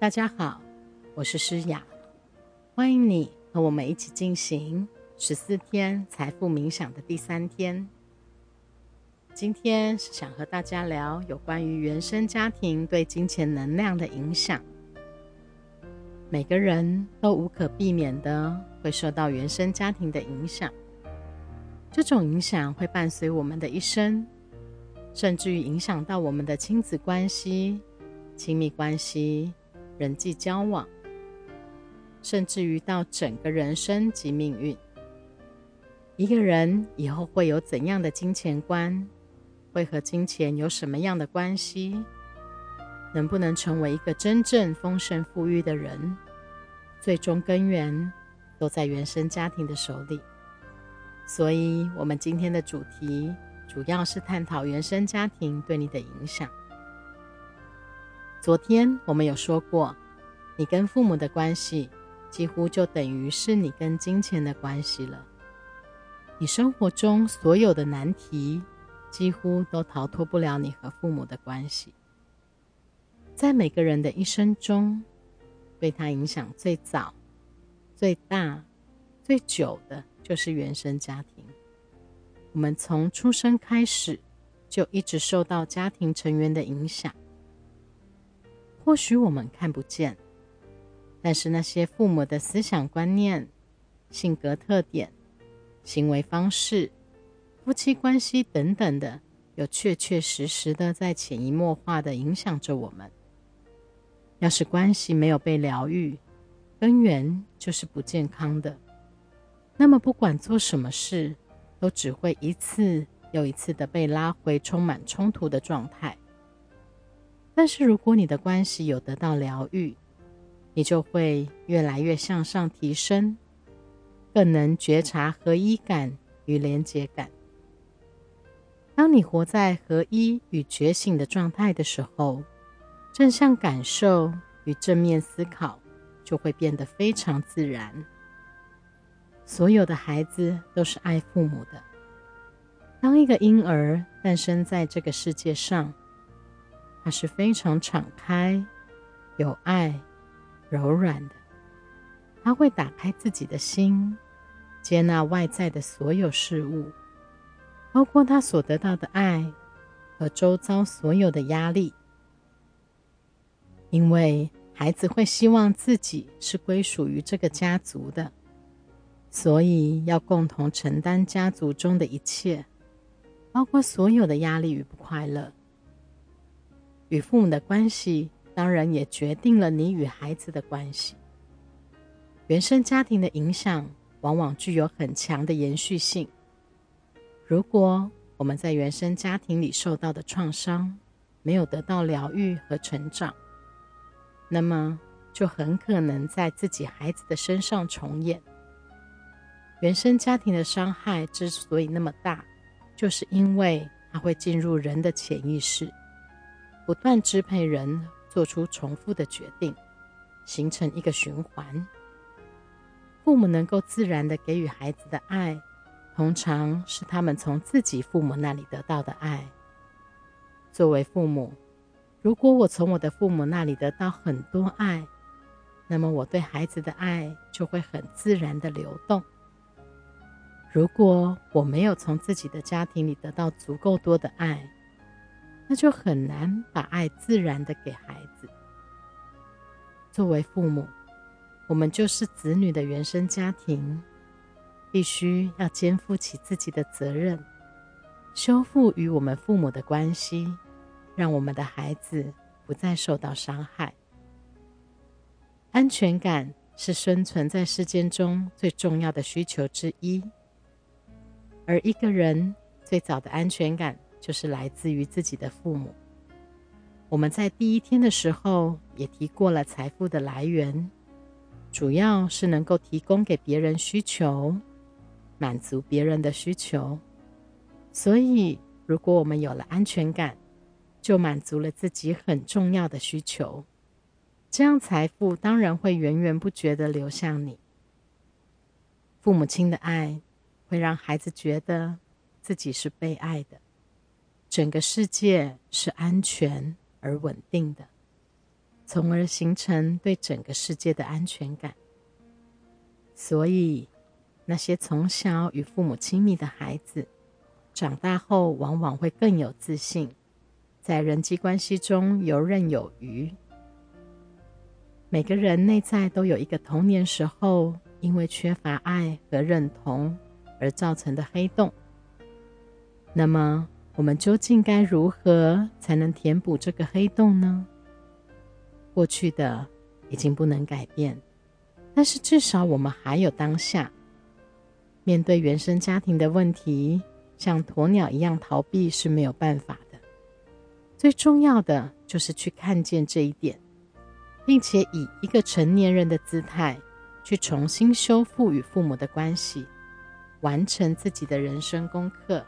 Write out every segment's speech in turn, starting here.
大家好，我是诗雅，欢迎你和我们一起进行十四天财富冥想的第三天。今天是想和大家聊有关于原生家庭对金钱能量的影响。每个人都无可避免的会受到原生家庭的影响，这种影响会伴随我们的一生，甚至于影响到我们的亲子关系、亲密关系。人际交往，甚至于到整个人生及命运。一个人以后会有怎样的金钱观？会和金钱有什么样的关系？能不能成为一个真正丰盛富裕的人？最终根源都在原生家庭的手里。所以，我们今天的主题主要是探讨原生家庭对你的影响。昨天我们有说过，你跟父母的关系几乎就等于是你跟金钱的关系了。你生活中所有的难题，几乎都逃脱不了你和父母的关系。在每个人的一生中，对他影响最早、最大、最久的，就是原生家庭。我们从出生开始，就一直受到家庭成员的影响。或许我们看不见，但是那些父母的思想观念、性格特点、行为方式、夫妻关系等等的，有确确实实的在潜移默化的影响着我们。要是关系没有被疗愈，根源就是不健康的。那么不管做什么事，都只会一次又一次的被拉回充满冲突的状态。但是，如果你的关系有得到疗愈，你就会越来越向上提升，更能觉察合一感与连结感。当你活在合一与觉醒的状态的时候，正向感受与正面思考就会变得非常自然。所有的孩子都是爱父母的。当一个婴儿诞生在这个世界上，是非常敞开、有爱、柔软的。他会打开自己的心，接纳外在的所有事物，包括他所得到的爱和周遭所有的压力。因为孩子会希望自己是归属于这个家族的，所以要共同承担家族中的一切，包括所有的压力与不快乐。与父母的关系，当然也决定了你与孩子的关系。原生家庭的影响往往具有很强的延续性。如果我们在原生家庭里受到的创伤没有得到疗愈和成长，那么就很可能在自己孩子的身上重演。原生家庭的伤害之所以那么大，就是因为它会进入人的潜意识。不断支配人做出重复的决定，形成一个循环。父母能够自然的给予孩子的爱，通常是他们从自己父母那里得到的爱。作为父母，如果我从我的父母那里得到很多爱，那么我对孩子的爱就会很自然的流动。如果我没有从自己的家庭里得到足够多的爱，那就很难把爱自然的给孩子。作为父母，我们就是子女的原生家庭，必须要肩负起自己的责任，修复与我们父母的关系，让我们的孩子不再受到伤害。安全感是生存在世间中最重要的需求之一，而一个人最早的安全感。就是来自于自己的父母。我们在第一天的时候也提过了，财富的来源主要是能够提供给别人需求，满足别人的需求。所以，如果我们有了安全感，就满足了自己很重要的需求，这样财富当然会源源不绝的流向你。父母亲的爱会让孩子觉得自己是被爱的。整个世界是安全而稳定的，从而形成对整个世界的安全感。所以，那些从小与父母亲密的孩子，长大后往往会更有自信，在人际关系中游刃有余。每个人内在都有一个童年时候因为缺乏爱和认同而造成的黑洞。那么，我们究竟该如何才能填补这个黑洞呢？过去的已经不能改变，但是至少我们还有当下。面对原生家庭的问题，像鸵鸟一样逃避是没有办法的。最重要的就是去看见这一点。并且以一个成年人的姿态去重新修复与父母的关系，完成自己的人生功课。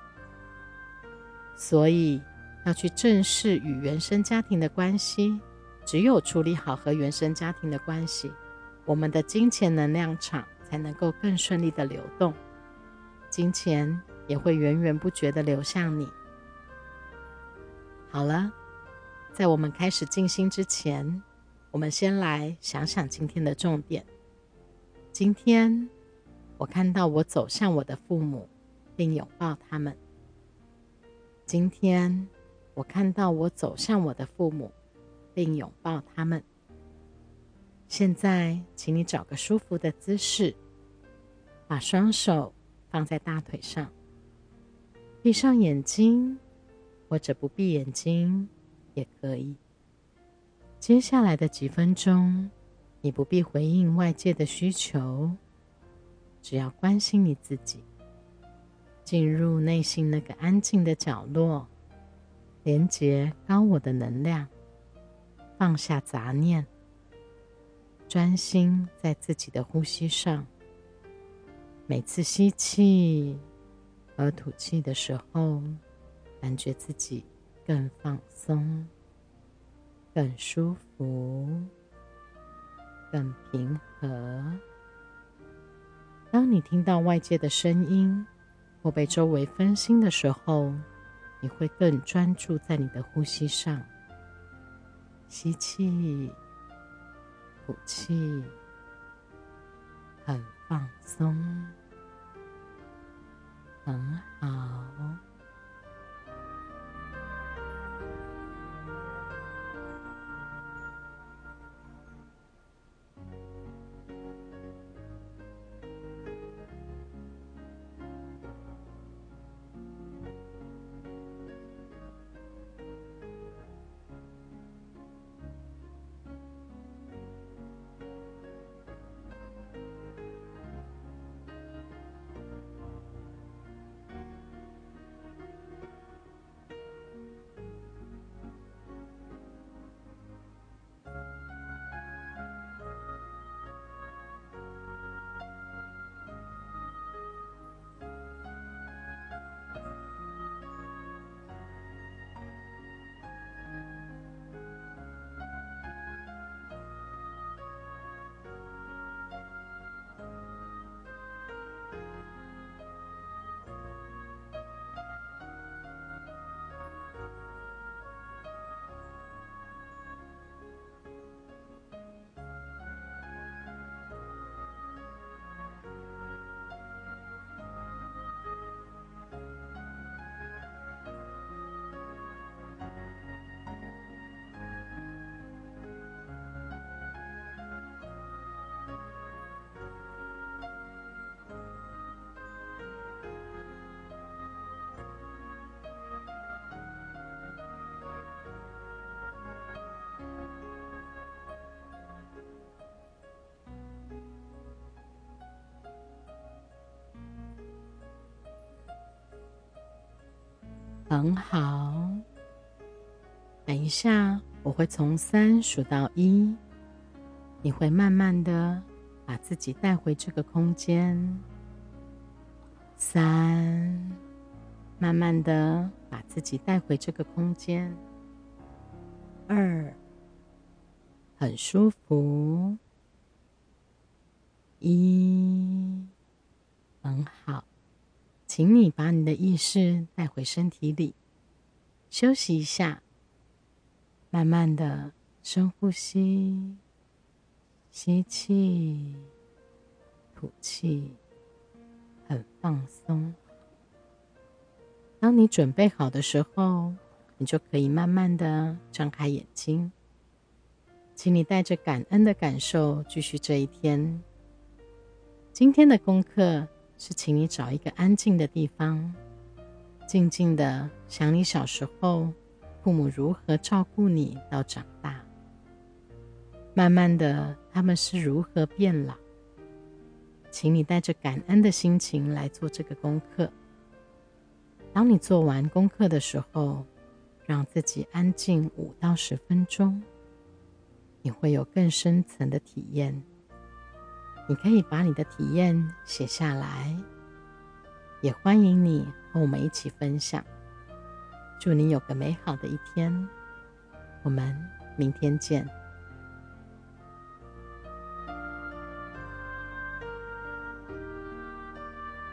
所以要去正视与原生家庭的关系，只有处理好和原生家庭的关系，我们的金钱能量场才能够更顺利的流动，金钱也会源源不绝的流向你。好了，在我们开始静心之前。我们先来想想今天的重点。今天我看到我走向我的父母，并拥抱他们。今天我看到我走向我的父母，并拥抱他们。现在，请你找个舒服的姿势，把双手放在大腿上，闭上眼睛，或者不闭眼睛也可以。接下来的几分钟，你不必回应外界的需求，只要关心你自己，进入内心那个安静的角落，连接高我的能量，放下杂念，专心在自己的呼吸上。每次吸气和吐气的时候，感觉自己更放松。更舒服，更平和。当你听到外界的声音或被周围分心的时候，你会更专注在你的呼吸上。吸气，吐气，很放松，很好。很好，等一下我会从三数到一，你会慢慢的把自己带回这个空间。三，慢慢的把自己带回这个空间。二，很舒服。一，很好。请你把你的意识带回身体里，休息一下，慢慢的深呼吸，吸气，吐气，很放松。当你准备好的时候，你就可以慢慢的张开眼睛。请你带着感恩的感受继续这一天。今天的功课是，请你找一个安静的地方，静静的想你小时候父母如何照顾你到长大。慢慢的，他们是如何变老。请你带着感恩的心情来做这个功课。当你做完功课的时候，让自己安静五到十分钟，你会有更深层的体验。你可以把你的体验写下来，也欢迎你和我们一起分享。祝你有个美好的一天，我们明天见。